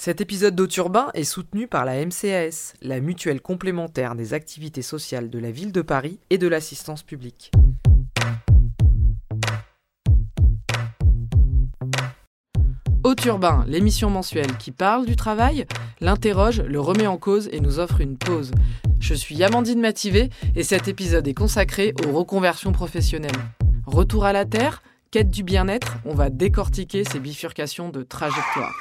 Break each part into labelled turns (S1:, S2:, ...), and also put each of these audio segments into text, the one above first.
S1: Cet épisode d'Auturbain est soutenu par la MCAS, la mutuelle complémentaire des activités sociales de la ville de Paris et de l'assistance publique. Auturbain, l'émission mensuelle qui parle du travail, l'interroge, le remet en cause et nous offre une pause. Je suis Amandine Mativé et cet épisode est consacré aux reconversions professionnelles. Retour à la Terre, quête du bien-être, on va décortiquer ces bifurcations de trajectoire.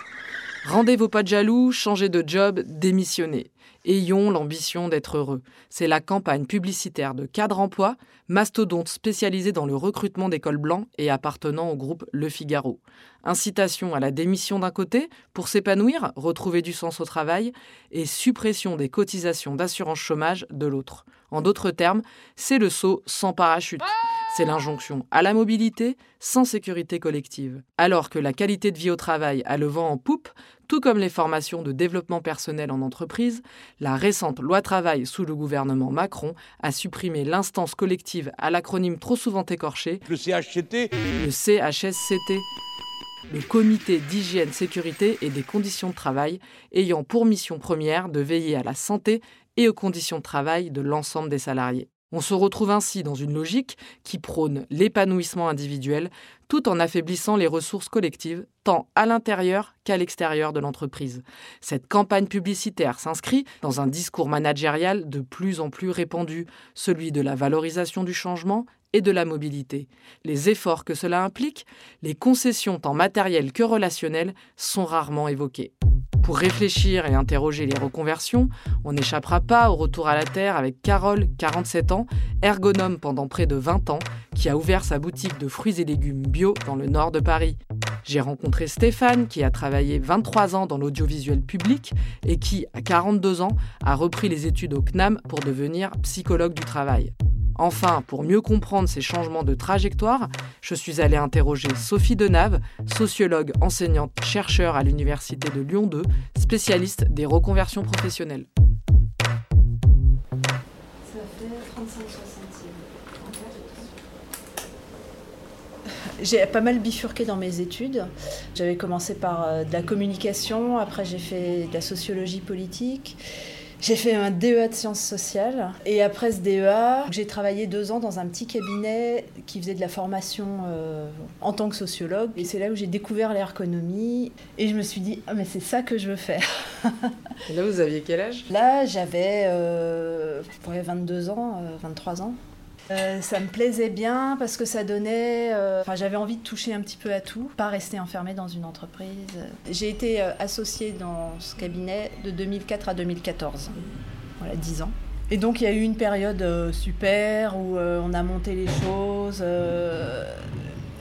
S1: Rendez vos pas de jaloux, changez de job, démissionnez. Ayons l'ambition d'être heureux. C'est la campagne publicitaire de Cadre Emploi, mastodonte spécialisé dans le recrutement d'écoles blancs et appartenant au groupe Le Figaro. Incitation à la démission d'un côté, pour s'épanouir, retrouver du sens au travail, et suppression des cotisations d'assurance chômage de l'autre. En d'autres termes, c'est le saut sans parachute. C'est l'injonction à la mobilité sans sécurité collective. Alors que la qualité de vie au travail a le vent en poupe, tout comme les formations de développement personnel en entreprise, la récente loi travail sous le gouvernement Macron a supprimé l'instance collective à l'acronyme trop souvent écorché,
S2: le CHCT,
S1: le CHSCT, le Comité d'hygiène, sécurité et des conditions de travail, ayant pour mission première de veiller à la santé et aux conditions de travail de l'ensemble des salariés. On se retrouve ainsi dans une logique qui prône l'épanouissement individuel tout en affaiblissant les ressources collectives tant à l'intérieur qu'à l'extérieur de l'entreprise. Cette campagne publicitaire s'inscrit dans un discours managérial de plus en plus répandu, celui de la valorisation du changement et de la mobilité. Les efforts que cela implique, les concessions tant matérielles que relationnelles sont rarement évoqués. Pour réfléchir et interroger les reconversions, on n'échappera pas au retour à la Terre avec Carole, 47 ans, ergonome pendant près de 20 ans, qui a ouvert sa boutique de fruits et légumes bio dans le nord de Paris. J'ai rencontré Stéphane, qui a travaillé 23 ans dans l'audiovisuel public et qui, à 42 ans, a repris les études au CNAM pour devenir psychologue du travail. Enfin, pour mieux comprendre ces changements de trajectoire, je suis allée interroger Sophie Denave, sociologue, enseignante, chercheur à l'Université de Lyon 2, spécialiste des reconversions professionnelles.
S3: Ça fait 35 J'ai pas mal bifurqué dans mes études. J'avais commencé par euh, de la communication, après j'ai fait de la sociologie politique. J'ai fait un DEA de sciences sociales et après ce DEA, j'ai travaillé deux ans dans un petit cabinet qui faisait de la formation euh, en tant que sociologue. Et c'est là où j'ai découvert l'ergonomie et je me suis dit, ah mais c'est ça que je veux faire.
S1: et là, vous aviez quel âge?
S3: Là, j'avais euh, 22 ans, 23 euh, ans. Euh, ça me plaisait bien parce que ça donnait. Euh, j'avais envie de toucher un petit peu à tout, pas rester enfermée dans une entreprise. J'ai été euh, associée dans ce cabinet de 2004 à 2014. Voilà, 10 ans. Et donc, il y a eu une période super où on a monté les choses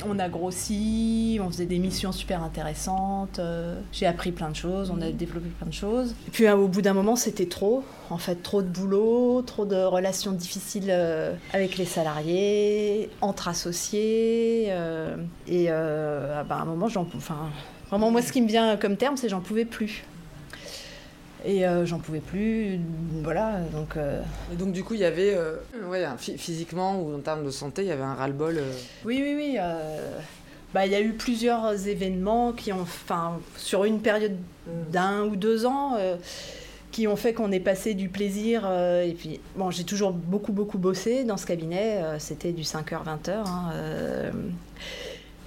S3: on a grossi, on faisait des missions super intéressantes. Euh, j'ai appris plein de choses, on a développé plein de choses. Et puis au bout d'un moment, c'était trop. En fait, trop de boulot, trop de relations difficiles euh, avec les salariés, entre associés. Euh, et ah bah, à un moment, j'en, enfin, vraiment, moi, ce qui me vient comme terme, c'est j'en pouvais plus. Et euh, j'en pouvais plus, voilà. Donc,
S1: euh, Et donc du coup, il y avait, euh, ouais, physiquement ou en termes de santé, il y avait un ras-le-bol.
S3: Oui, oui, oui. Bah, il y a eu plusieurs événements qui ont, enfin, sur une période d'un ou deux ans, qui ont fait qu'on est passé du plaisir. et puis, bon, j'ai toujours beaucoup, beaucoup bossé dans ce cabinet. C'était du 5h, 20h. Hein,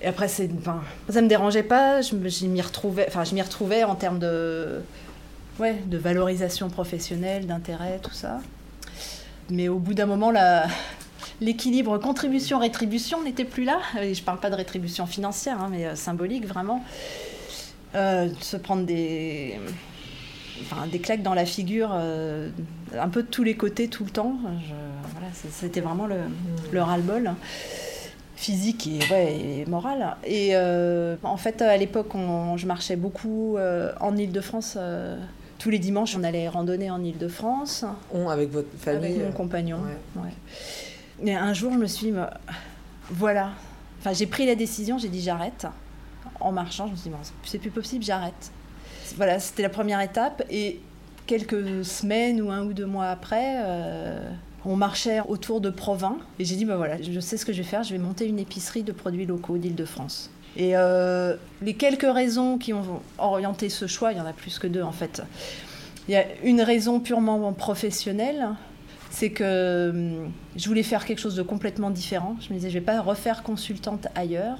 S3: et après, c'est, enfin, ça me dérangeait pas. Je, je m'y retrouvais, enfin, je m'y retrouvais en termes de ouais, de valorisation professionnelle, d'intérêt, tout ça. Mais au bout d'un moment, l'équilibre contribution-rétribution n'était plus là. je ne parle pas de rétribution financière, hein, mais euh, symbolique vraiment. Euh, se prendre des, enfin, des claques dans la figure, euh, un peu de tous les côtés, tout le temps. voilà, c'était vraiment le, le ras-le-bol physique et, ouais, moral. Et en fait, à l'époque, je marchais beaucoup en Ile-de-France tous les dimanches, on allait randonner en Ile-de-France.
S1: On, avec votre famille
S3: Avec mon compagnon. Et un jour, je me suis dit, bah, voilà. Enfin, j'ai pris la décision, j'ai dit j'arrête. En marchant, je me suis dit, c'est plus possible, j'arrête. Voilà, c'était la première étape. Et quelques semaines ou un ou deux mois après, euh, on marchait autour de Provins. Et j'ai dit, bah voilà, je sais ce que je vais faire, je vais monter une épicerie de produits locaux d'Île-de-France. Et euh, les quelques raisons qui ont orienté ce choix, il y en a plus que deux en fait. Il y a une raison purement professionnelle, c'est que hum, je voulais faire quelque chose de complètement différent. Je me disais, je vais pas refaire consultante ailleurs.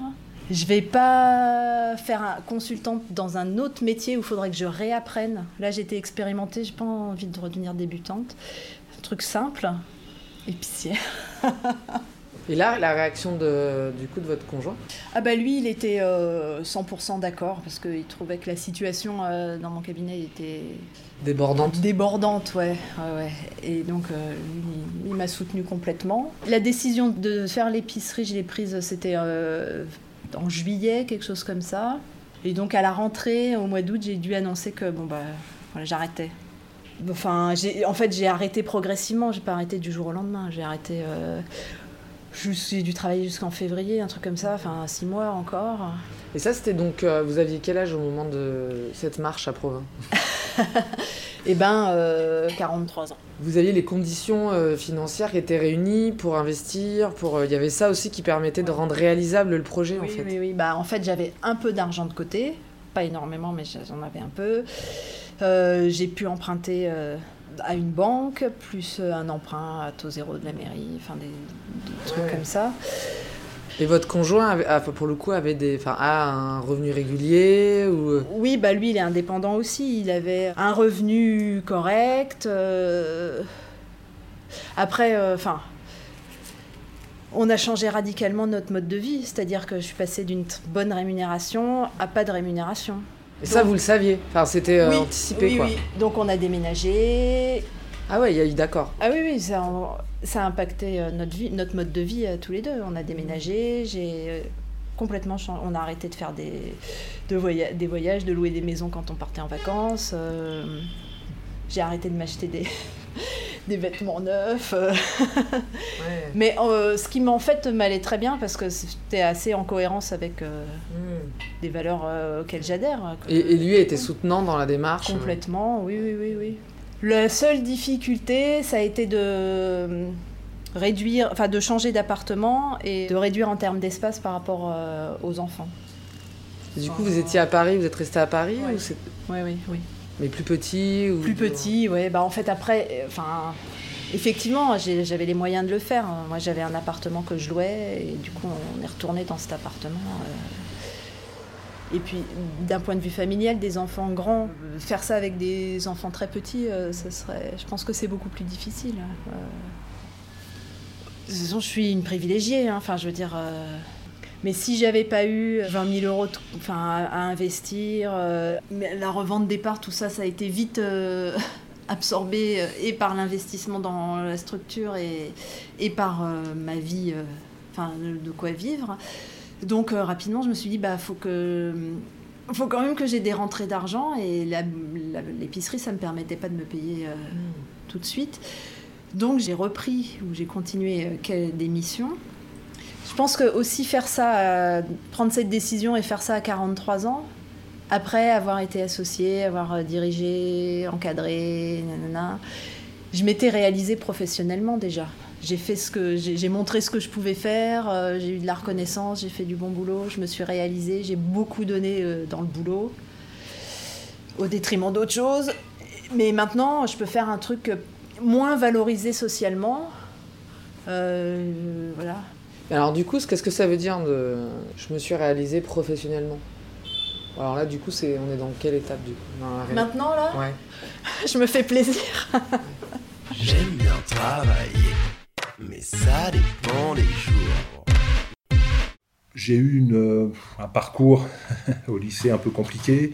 S3: Je vais pas faire consultante dans un autre métier où il faudrait que je réapprenne. Là, j'étais expérimentée, j'ai pas envie de redevenir débutante. Un truc simple, épicier.
S1: Et là, la réaction de, du coup de votre conjoint
S3: Ah bah lui, il était 100% euh, d'accord parce qu'il trouvait que la situation euh, dans mon cabinet était
S1: débordante.
S3: Débordante, ouais, ouais, Et donc euh, lui, il m'a soutenu complètement. La décision de faire l'épicerie, je l'ai prise, c'était en juillet, quelque chose comme ça. Et donc à la rentrée, au mois d'août, j'ai dû annoncer que bon bah voilà, j'arrêtais. Enfin, en fait, j'ai arrêté progressivement. J'ai pas arrêté du jour au lendemain. J'ai arrêté j'ai dû travailler jusqu'en février, un truc comme ça, enfin six mois encore.
S1: Et ça, c'était donc, euh, vous aviez quel âge au moment de cette marche à Provins
S3: Eh ben, 43 euh, ans.
S1: Vous aviez les conditions euh, financières qui étaient réunies pour investir, pour, il y avait ça aussi qui permettait de rendre réalisable le projet
S3: oui,
S1: en fait.
S3: Oui, oui, bah en fait j'avais un peu d'argent de côté, pas énormément, mais j'en avais un peu. j'ai pu emprunter à une banque, plus euh, un emprunt à taux zéro de la mairie, enfin des, trucs comme ça.
S1: Et votre conjoint, pour le coup, avait des, a un revenu régulier ou... Euh?
S3: Oui, bah lui, il est indépendant aussi. Il avait un revenu correct. Euh. Après, enfin, on a changé radicalement notre mode de vie. C'est-à-dire que je suis passée d'une bonne rémunération à pas de rémunération.
S1: Et ça, vous le saviez Enfin, c'était euh, anticipé,
S3: oui,
S1: quoi.
S3: Oui. Donc, on a déménagé.
S1: Ah ouais, il y a eu d'accord.
S3: Ah oui, oui, ça, a impacté euh, notre, vie, notre mode de vie euh, tous les deux. On a déménagé, j'ai complètement changé. On a arrêté de faire des, de des voyages, de louer des maisons quand on partait en vacances. j'ai arrêté de m'acheter des, des vêtements neufs. Mais euh, ce qui m'en fait m'allait très bien parce que c'était assez en cohérence avec euh, hmm. des valeurs euh, auxquelles j'adhère.
S1: Et, lui était soutenant dans la démarche
S3: Complètement, oui, oui, oui, oui. La seule difficulté, ça a été de réduire, enfin de changer d'appartement et de réduire en termes d'espace par rapport aux enfants.
S1: du coup, vous étiez à Paris, vous êtes resté à Paris
S3: Oui, oui, oui.
S1: Mais plus petit ou...
S3: Plus petit, oui. Bah, en fait, après, euh, enfin, effectivement, j'avais les moyens de le faire. Moi, j'avais un appartement que je louais et du coup, on est retourné dans cet appartement. Euh. Et puis, d'un point de vue familial, des enfants grands, faire ça avec des enfants très petits, euh, ça serait, je pense que c'est beaucoup plus difficile. De toute façon, je suis une privilégiée. Hein. Enfin, je veux dire. Mais si j'avais pas eu 20 000 euros enfin, à, investir, euh, la revente départ, tout ça, ça a été vite euh, absorbé euh, et par l'investissement dans la structure et, et par ma vie, enfin, de quoi vivre. Donc rapidement, je me suis dit, bah, faut que faut quand même que j'ai des rentrées d'argent et l'épicerie, ça ne me permettait pas de me payer mmh. tout de suite. Donc j'ai repris ou j'ai continué des missions je pense que aussi faire ça, euh, prendre cette décision et faire ça à 43 ans, après avoir été associé, avoir euh, dirigé, encadré, nanana, je m'étais réalisée professionnellement déjà. J'ai fait ce que j'ai montré ce que je pouvais faire, euh, j'ai eu de la reconnaissance, j'ai fait du bon boulot, je me suis réalisée, j'ai beaucoup donné dans le boulot au détriment d'autres choses. Mais maintenant, je peux faire un truc moins valorisé socialement. voilà,
S1: alors du coup, qu'est-ce que ça veut dire de je me suis réalisé professionnellement? Alors là, du coup, c'est on est dans quelle étape du coup?
S3: Maintenant là?
S1: Ouais.
S3: je me fais plaisir.
S2: J'aime bien travailler, mais ça dépend des jours.
S4: J'ai eu une, un parcours au lycée un peu compliqué,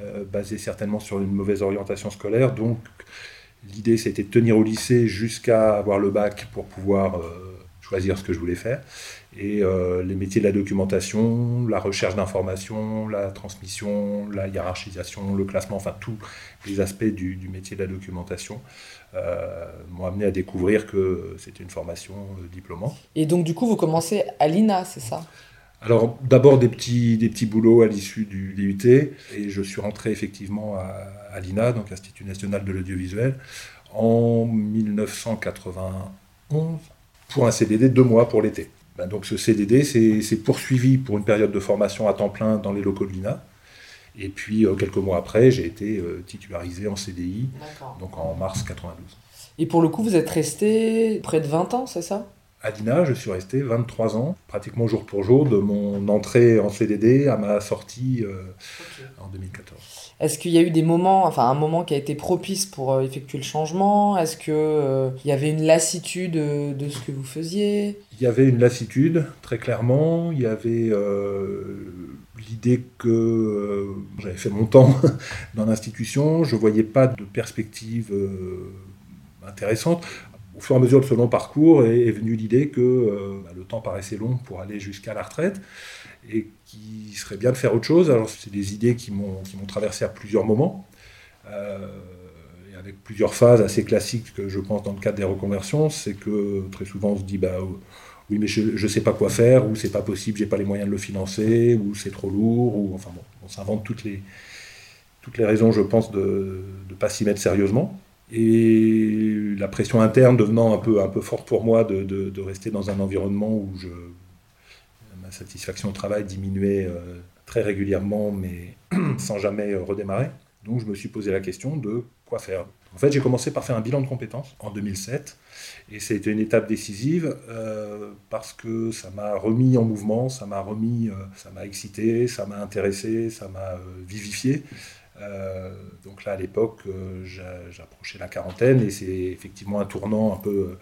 S4: euh, basé certainement sur une mauvaise orientation scolaire. Donc l'idée c'était de tenir au lycée jusqu'à avoir le bac pour pouvoir euh, choisir ce que je voulais faire. Et euh, les métiers de la documentation, la recherche d'informations, la transmission, la hiérarchisation, le classement, enfin tous les aspects du, métier de la documentation euh, m'ont amené à découvrir que c'était une formation euh, diplômante.
S1: Et donc du coup, vous commencez à l'INA, c'est ça?
S4: Alors d'abord des petits, des petits boulots à l'issue du DUT et je suis rentré effectivement à, à l'INA, donc Institut national de l'audiovisuel, en 1991 pour un CDD de deux mois pour l'été. Ben, donc ce CDD s'est poursuivi pour une période de formation à temps plein dans les locaux de l'INA. Et puis euh, quelques mois après, j'ai été euh, titularisé en CDI, donc en mars 92.
S1: Et pour le coup, vous êtes resté près de 20 ans, c'est ça?
S4: À l'INA, je suis resté 23 ans, pratiquement jour pour jour, de mon entrée en CDD à ma sortie euh, en 2014.
S1: Est-ce qu'il y a eu des moments, enfin un moment qui a été propice pour euh, effectuer le changement? Est-ce qu'il euh, il y avait une lassitude de ce que vous faisiez?
S4: Il y avait une lassitude, très clairement. Il y avait l'idée que j'avais fait mon temps dans l'institution, je ne voyais pas de perspective intéressante au fur et à mesure de ce long parcours est, venue l'idée que euh, bah, le temps paraissait long pour aller jusqu'à la retraite et qu'il serait bien de faire autre chose. Alors, c'est des idées qui m'ont traversé à plusieurs moments, euh, et avec plusieurs phases assez classiques que je pense dans le cadre des reconversions. C'est que très souvent on se dit bah, oui, mais je ne sais pas quoi faire, ou c'est pas possible, j'ai pas les moyens de le financer, ou c'est trop lourd, ou enfin bon, on s'invente toutes les, toutes les raisons, je pense, de ne pas s'y mettre sérieusement. Et la pression interne devenant un peu, un peu forte pour moi de, de, rester dans un environnement où je, ma satisfaction au travail diminuait euh, très régulièrement, mais sans jamais euh, redémarrer. Donc je me suis posé la question de quoi faire. En fait, j'ai commencé par faire un bilan de compétences en 2007, et c'était une étape décisive euh, parce que ça m'a remis en mouvement, ça m'a remis, ça m'a excité, ça m'a intéressé, ça m'a vivifié. Euh, donc là, à l'époque, euh, j'approchais la quarantaine et c'est effectivement un tournant un peu.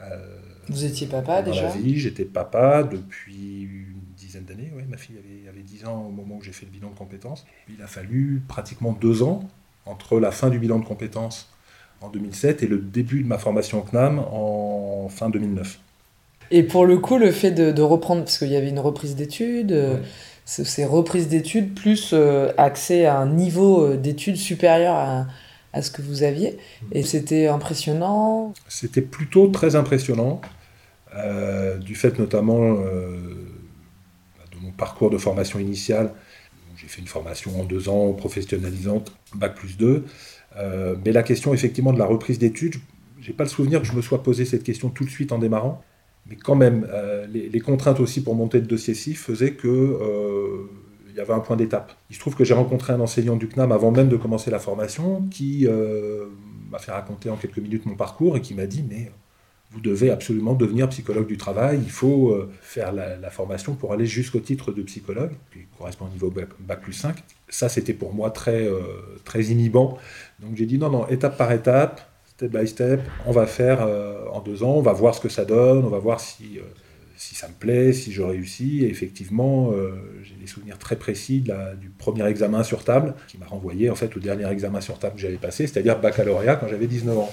S1: Euh, Vous étiez papa
S4: dans
S1: déjà?
S4: la vie, j'étais papa depuis une dizaine d'années. Ouais, ma fille avait, avait 10 ans au moment où j'ai fait le bilan de compétences. Il a fallu pratiquement deux ans entre la fin du bilan de compétences en 2007 et le début de ma formation au CNAM en fin 2009.
S1: Et pour le coup, le fait de, reprendre, parce qu'il y avait une reprise d'études, ces reprises d'études plus euh, accès à un niveau euh, d'études supérieur à, ce que vous aviez. Et c'était impressionnant.
S4: C'était plutôt très impressionnant, euh, du fait notamment de mon parcours de formation initiale. J'ai fait une formation en deux ans professionnalisante, bac plus 2. mais la question effectivement de la reprise d'études, j'ai pas le souvenir que je me sois posé cette question tout de suite en démarrant. Mais quand même, euh, les, contraintes aussi pour monter le dossier CIF faisaient que euh, il y avait un point d'étape. Il se trouve que j'ai rencontré un enseignant du CNAM avant même de commencer la formation qui euh, m'a fait raconter en quelques minutes mon parcours et qui m'a dit mais vous devez absolument devenir psychologue du travail, il faut faire la, formation pour aller jusqu'au titre de psychologue, qui correspond au niveau bac, plus 5. Ça, c'était pour moi très, très inhibant. Donc j'ai dit non, non, étape par étape, step by step, on va faire euh, en deux ans, on va voir ce que ça donne, on va voir si, euh, si ça me plaît, si je réussis. Et effectivement, euh, j'ai des souvenirs très précis du premier examen sur table, qui m'a renvoyé en fait au dernier examen sur table que j'avais passé, c'est-à-dire baccalauréat quand j'avais 19 ans.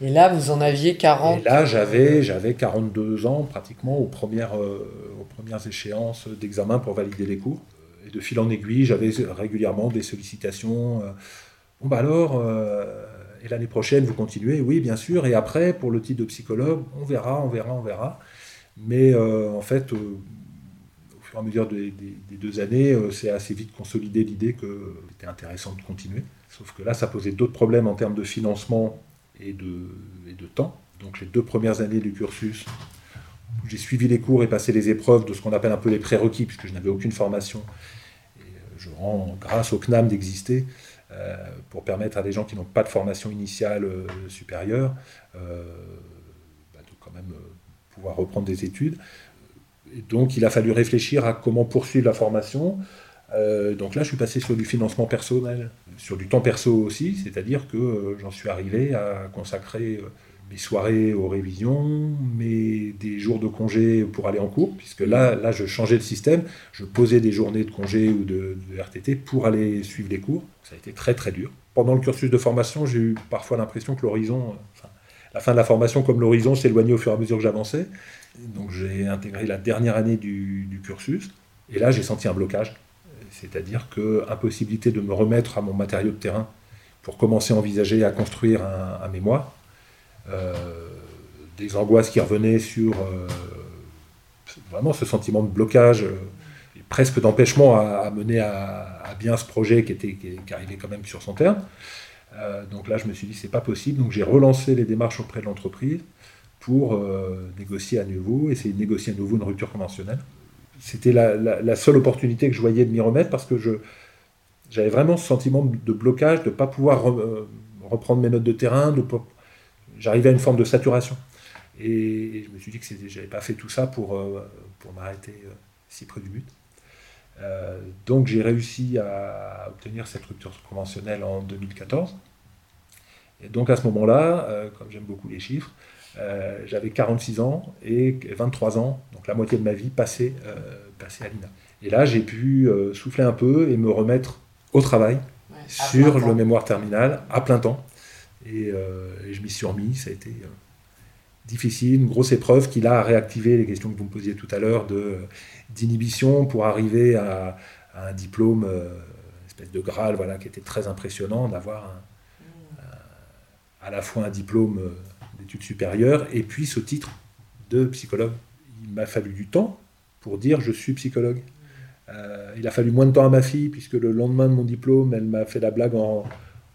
S1: Et là, vous en aviez 40
S4: Et là, j'avais, j'avais 42 ans pratiquement aux premières, aux premières échéances d'examen pour valider les cours. Et de fil en aiguille, j'avais régulièrement des sollicitations. bon, bah alors, et l'année prochaine, vous continuez Oui, bien sûr. Et après, pour le titre de psychologue, on verra, on verra, on verra. Mais euh, en fait, euh, au fur et à mesure des, deux années, euh, c'est assez vite consolidé l'idée que c'était intéressant de continuer. Sauf que là, ça posait d'autres problèmes en termes de financement et de, temps. Donc les deux premières années du cursus, j'ai suivi les cours et passé les épreuves de ce qu'on appelle un peu les prérequis, puisque je n'avais aucune formation. Et je rends grâce au CNAM d'exister. Euh, pour permettre à des gens qui n'ont pas de formation initiale euh, supérieure euh, bah, de quand même pouvoir reprendre des études. Donc il a fallu réfléchir à comment poursuivre la formation. donc là, je suis passé sur du financement personnel, sur du temps perso aussi, c'est-à-dire que j'en suis arrivé à consacrer mes soirées aux révisions, mes, des jours de congé pour aller en cours, puisque là, là, je changeais le système, je posais des journées de congé ou de, RTT pour aller suivre les cours. Ça a été très très dur. Pendant le cursus de formation, j'ai eu parfois l'impression que l'horizon, la fin de la formation comme l'horizon s'éloignait au fur et à mesure que j'avançais. Donc j'ai intégré la dernière année du, cursus, et là j'ai senti un blocage, c'est-à-dire que impossibilité de me remettre à mon matériau de terrain pour commencer à envisager à construire un mémoire des angoisses qui revenaient sur euh, vraiment ce sentiment de blocage euh, et presque d'empêchement à, mener à, bien ce projet qui, était, qui, arrivait quand même sur son terme. donc là, je me suis dit, c'est pas possible. Donc j'ai relancé les démarches auprès de l'entreprise pour négocier à nouveau, essayer de négocier à nouveau une rupture conventionnelle. C'était la, seule opportunité que je voyais de m'y remettre parce que j'avais vraiment ce sentiment de blocage, de ne pas pouvoir reprendre mes notes de terrain, de j'arrivais à une forme de saturation. Et, je me suis dit que je n'avais pas fait tout ça pour, pour m'arrêter si près du but. Euh, donc j'ai réussi à obtenir cette rupture conventionnelle en 2014. Et donc à ce moment-là, euh, comme j'aime beaucoup les chiffres, euh, j'avais 46 ans et 23 ans, donc la moitié de ma vie passée, passée à l'INA. Et là, j'ai pu souffler un peu et me remettre au travail sur le mémoire terminal à plein temps. Et, et je m'y suis remis, ça a été difficile, une grosse épreuve qui a réactivé les questions que vous me posiez tout à l'heure de d'inhibition pour arriver à, un diplôme, euh, espèce de Graal, voilà, qui était très impressionnant d'avoir à la fois un diplôme euh, d'études supérieures et puis ce titre de psychologue. Il m'a fallu du temps pour dire je suis psychologue. Euh, il a fallu moins de temps à ma fille, puisque le lendemain de mon diplôme, elle m'a fait la blague en,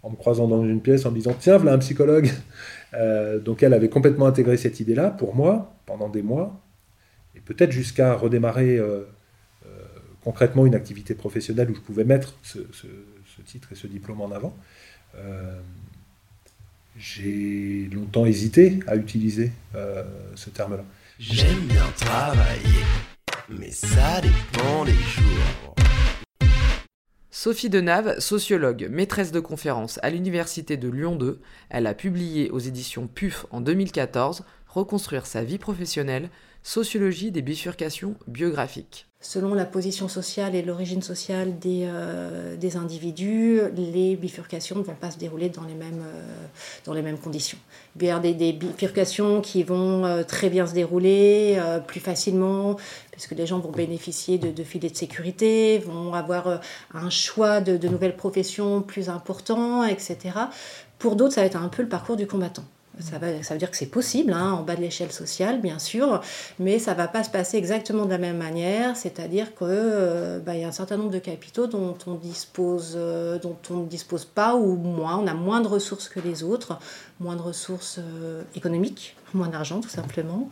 S4: en, me croisant dans une pièce en me disant Tiens, voilà un psychologue. donc elle avait complètement intégré cette idée-là pour moi pendant des mois et peut-être jusqu'à redémarrer euh, euh, concrètement une activité professionnelle où je pouvais mettre ce, titre et ce diplôme en avant. Euh, j'ai longtemps hésité à utiliser ce terme-là.
S2: J'aime bien travailler, mais ça dépend des jours.
S1: Sophie Denave, sociologue, maîtresse de conférences à l'Université de Lyon 2, elle a publié aux éditions PUF en 2014 Reconstruire sa vie professionnelle, sociologie des bifurcations biographiques.
S5: Selon la position sociale et l'origine sociale des, euh, des, individus, les bifurcations ne vont pas se dérouler dans les mêmes, euh, dans les mêmes conditions. Il y a des, bifurcations qui vont euh, très bien se dérouler plus facilement, puisque les gens vont bénéficier de, de filets de sécurité, vont avoir un choix de, de nouvelles professions plus important, etc. Pour d'autres, ça va être un peu le parcours du combattant. Ça, veut dire que c'est possible, hein, en bas de l'échelle sociale, bien sûr, mais ça ne va pas se passer exactement de la même manière, c'est-à-dire qu'il euh, bah, y a un certain nombre de capitaux dont on, dispose, euh, dont on ne dispose pas ou moins, on a moins de ressources que les autres, moins de ressources euh, économiques, moins d'argent tout simplement,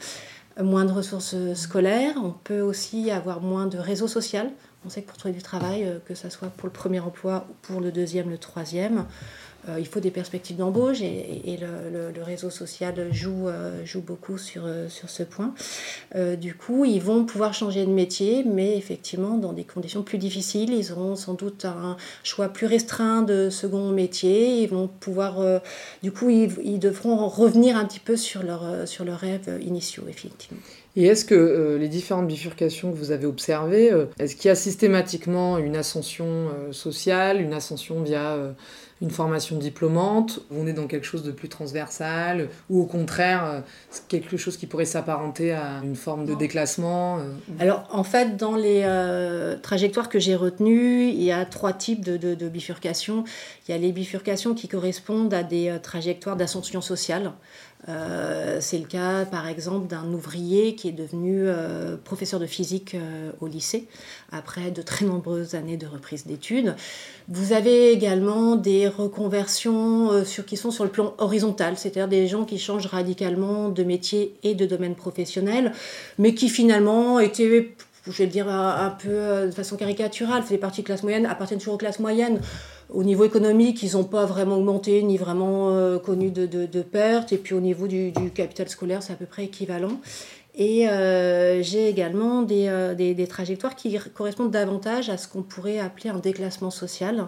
S5: moins de ressources scolaires, on peut aussi avoir moins de réseau social. On sait que pour trouver du travail, que ce soit pour le premier emploi ou pour le deuxième, le troisième, euh, il faut des perspectives d'embauche et, le, réseau social joue, euh, joue beaucoup sur, euh, sur ce point. du coup, ils vont pouvoir changer de métier, mais effectivement dans des conditions plus difficiles. Ils auront sans doute un choix plus restreint de second métier. Ils vont pouvoir, du coup, ils, devront revenir un petit peu sur leurs sur leur rêves initiaux, effectivement.
S1: Et est-ce que les différentes bifurcations que vous avez observées, est-ce qu'il y a systématiquement une ascension sociale, une ascension via une formation diplômante, où on est dans quelque chose de plus transversal, ou au contraire, euh, quelque chose qui pourrait s'apparenter à une forme de déclassement euh,
S5: Alors, en fait, dans les euh, trajectoires que j'ai retenues, il y a trois types de, de, bifurcations. Il y a les bifurcations qui correspondent à des trajectoires d'ascension sociale. Euh, c'est le cas, par exemple, d'un ouvrier qui est devenu euh, professeur de physique euh, au lycée après de très nombreuses années de reprise d'études. Vous avez également des reconversions sur, qui sont sur le plan horizontal, c'est-à-dire des gens qui changent radicalement de métier et de domaine professionnel, mais qui finalement étaient je vais le dire un, peu de façon caricaturale, les parties classe moyenne appartiennent toujours aux classes moyennes. Au niveau économique, ils n'ont pas vraiment augmenté ni vraiment euh, connu de, de, pertes. Et puis au niveau du capital scolaire, c'est à peu près équivalent. Et euh, j'ai également des, euh, des, des, trajectoires qui correspondent davantage à ce qu'on pourrait appeler un déclassement social.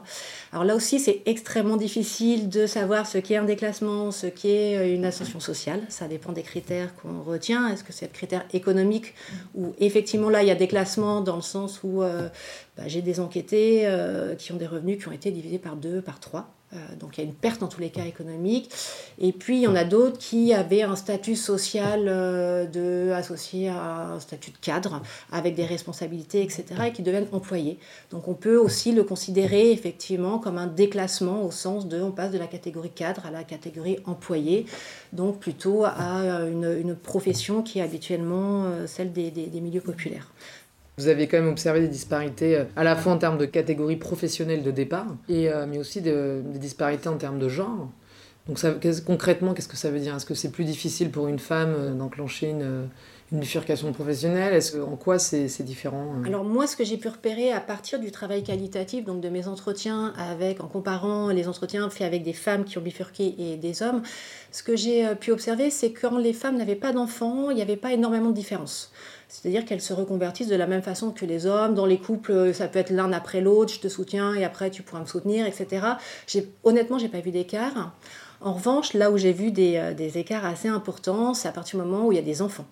S5: Alors là aussi, c'est extrêmement difficile de savoir ce qu'est un déclassement, ce qu'est une ascension sociale. Ça dépend des critères qu'on retient. Est-ce que c'est le critère économique ou effectivement là, il y a déclassement dans le sens où bah, j'ai des enquêtés euh, qui ont des revenus qui ont été divisés par deux, par trois. Euh, donc il y a une perte en tous les cas économique. Et puis il y en a d'autres qui avaient un statut social euh, associé à un statut de cadre avec des responsabilités, etc. et qui deviennent employés. Donc on peut aussi le considérer effectivement comme un déclassement au sens de on passe de la catégorie cadre à la catégorie employé, donc plutôt à une, profession qui est habituellement celle des milieux populaires.
S1: Vous avez quand même observé des disparités euh, à la fois en termes de catégorie professionnelle de départ, et, euh, mais aussi des disparités en termes de genre. Donc concrètement, qu'est-ce que ça veut dire? Est-ce que c'est plus difficile pour une femme d'enclencher une une bifurcation professionnelle Est-ce En quoi c'est différent
S5: euh Alors moi, ce que j'ai pu repérer à partir du travail qualitatif, donc de mes entretiens avec, en comparant les entretiens faits avec des femmes qui ont bifurqué et des hommes, ce que j'ai euh, pu observer, c'est que quand les femmes n'avaient pas d'enfants, il n'y avait pas énormément de différence. C'est-à-dire qu'elles se reconvertissent de la même façon que les hommes. Dans les couples, euh, ça peut être l'un après l'autre, je te soutiens et après tu pourras me soutenir, etc. Honnêtement, j'ai pas vu d'écart. En revanche, là où j'ai vu des écarts assez importants, c'est à partir du moment où il y a des enfants.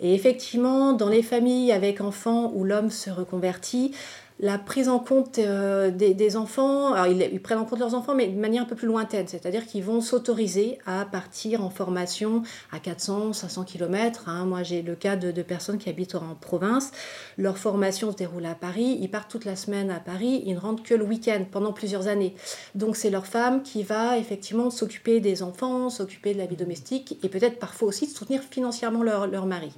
S5: Et effectivement, dans les familles avec enfants où l'homme se reconvertit, la prise en compte euh, des, enfants, alors ils, prennent en compte leurs enfants, mais de manière un peu plus lointaine, c'est-à-dire qu'ils vont s'autoriser à partir en formation à 400, 500 km. Moi, j'ai le cas de, personnes qui habitent en province. Leur formation se déroule à Paris, ils partent toute la semaine à Paris, ils ne rentrent que le week-end pendant plusieurs années. Donc, c'est leur femme qui va effectivement s'occuper des enfants, s'occuper de la vie domestique et peut-être parfois aussi de soutenir financièrement leur, leur mari.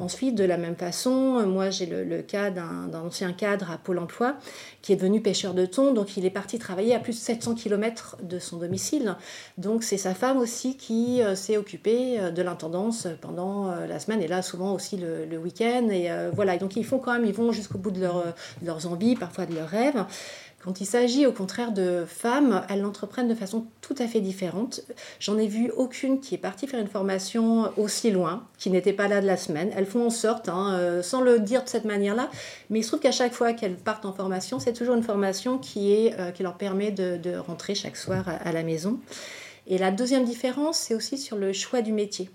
S5: Ensuite, de la même façon, moi j'ai le, cas d'un ancien cadre à Pôle Emploi qui est devenu pêcheur de thon, donc il est parti travailler à plus de 700 km de son domicile. Donc c'est sa femme aussi qui euh, s'est occupée euh, de l'intendance pendant euh, la semaine et là souvent aussi le, week-end. Et voilà, donc ils font quand même, ils vont jusqu'au bout de, de leurs envies, parfois de leurs rêves. Quand il s'agit au contraire de femmes, elles l'entreprennent de façon tout à fait différente. J'en ai vu aucune qui est partie faire une formation aussi loin, qui n'était pas là de la semaine. Elles font en sorte, hein, euh, sans le dire de cette manière-là, mais il se trouve qu'à chaque fois qu'elles partent en formation, c'est toujours une formation qui, est, euh, qui leur permet de, rentrer chaque soir à la maison. Et la deuxième différence, c'est aussi sur le choix du métier.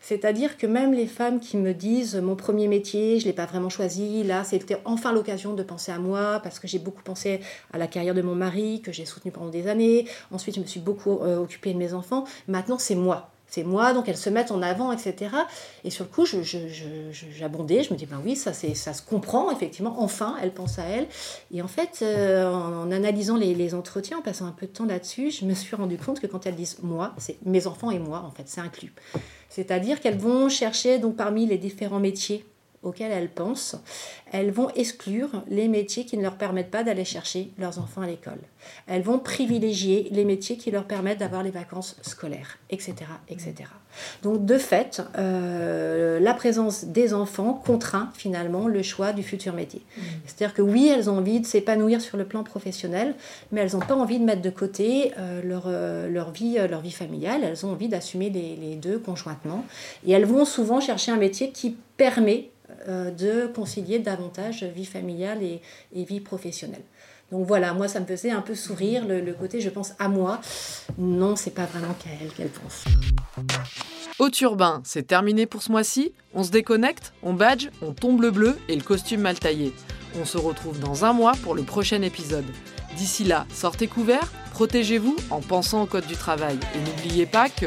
S5: C'est-à-dire que même les femmes qui me disent mon premier métier, je ne l'ai pas vraiment choisi, là c'était enfin l'occasion de penser à moi parce que j'ai beaucoup pensé à la carrière de mon mari que j'ai soutenu pendant des années. Ensuite, je me suis beaucoup euh, occupée de mes enfants. Maintenant, c'est moi c'est moi, donc elles se mettent en avant, etc. Et sur le coup, j'abondais, je, me dis, ben oui, ça, ça se comprend, effectivement, enfin, elle pense à elle. Et en fait, euh, en, analysant les, les, entretiens, en passant un peu de temps là-dessus, je me suis rendu compte que quand elles disent moi, c'est mes enfants et moi, en fait, c'est inclus. C'est-à-dire qu'elles vont chercher donc parmi les différents métiers auxquelles elles pensent, elles vont exclure les métiers qui ne leur permettent pas d'aller chercher leurs enfants à l'école. Elles vont privilégier les métiers qui leur permettent d'avoir les vacances scolaires, etc. etc. Donc de fait, euh, la présence des enfants contraint finalement le choix du futur métier. Mmh. C'est-à-dire que oui, elles ont envie de s'épanouir sur le plan professionnel, mais elles n'ont pas envie de mettre de côté euh, leur, euh, leur, vie, leur vie familiale, elles ont envie d'assumer les, les deux conjointement. Et elles vont souvent chercher un métier qui permet de concilier davantage vie familiale et, vie professionnelle. Donc voilà, moi ça me faisait un peu sourire le, côté je pense à moi. Non, c'est pas vraiment qu'à elle qu'elle pense.
S1: Au turbin, c'est terminé pour ce mois-ci. On se déconnecte, on badge, on tombe le bleu et le costume mal taillé. On se retrouve dans un mois pour le prochain épisode. D'ici là, sortez couverts, protégez-vous en pensant au code du travail. Et n'oubliez pas que...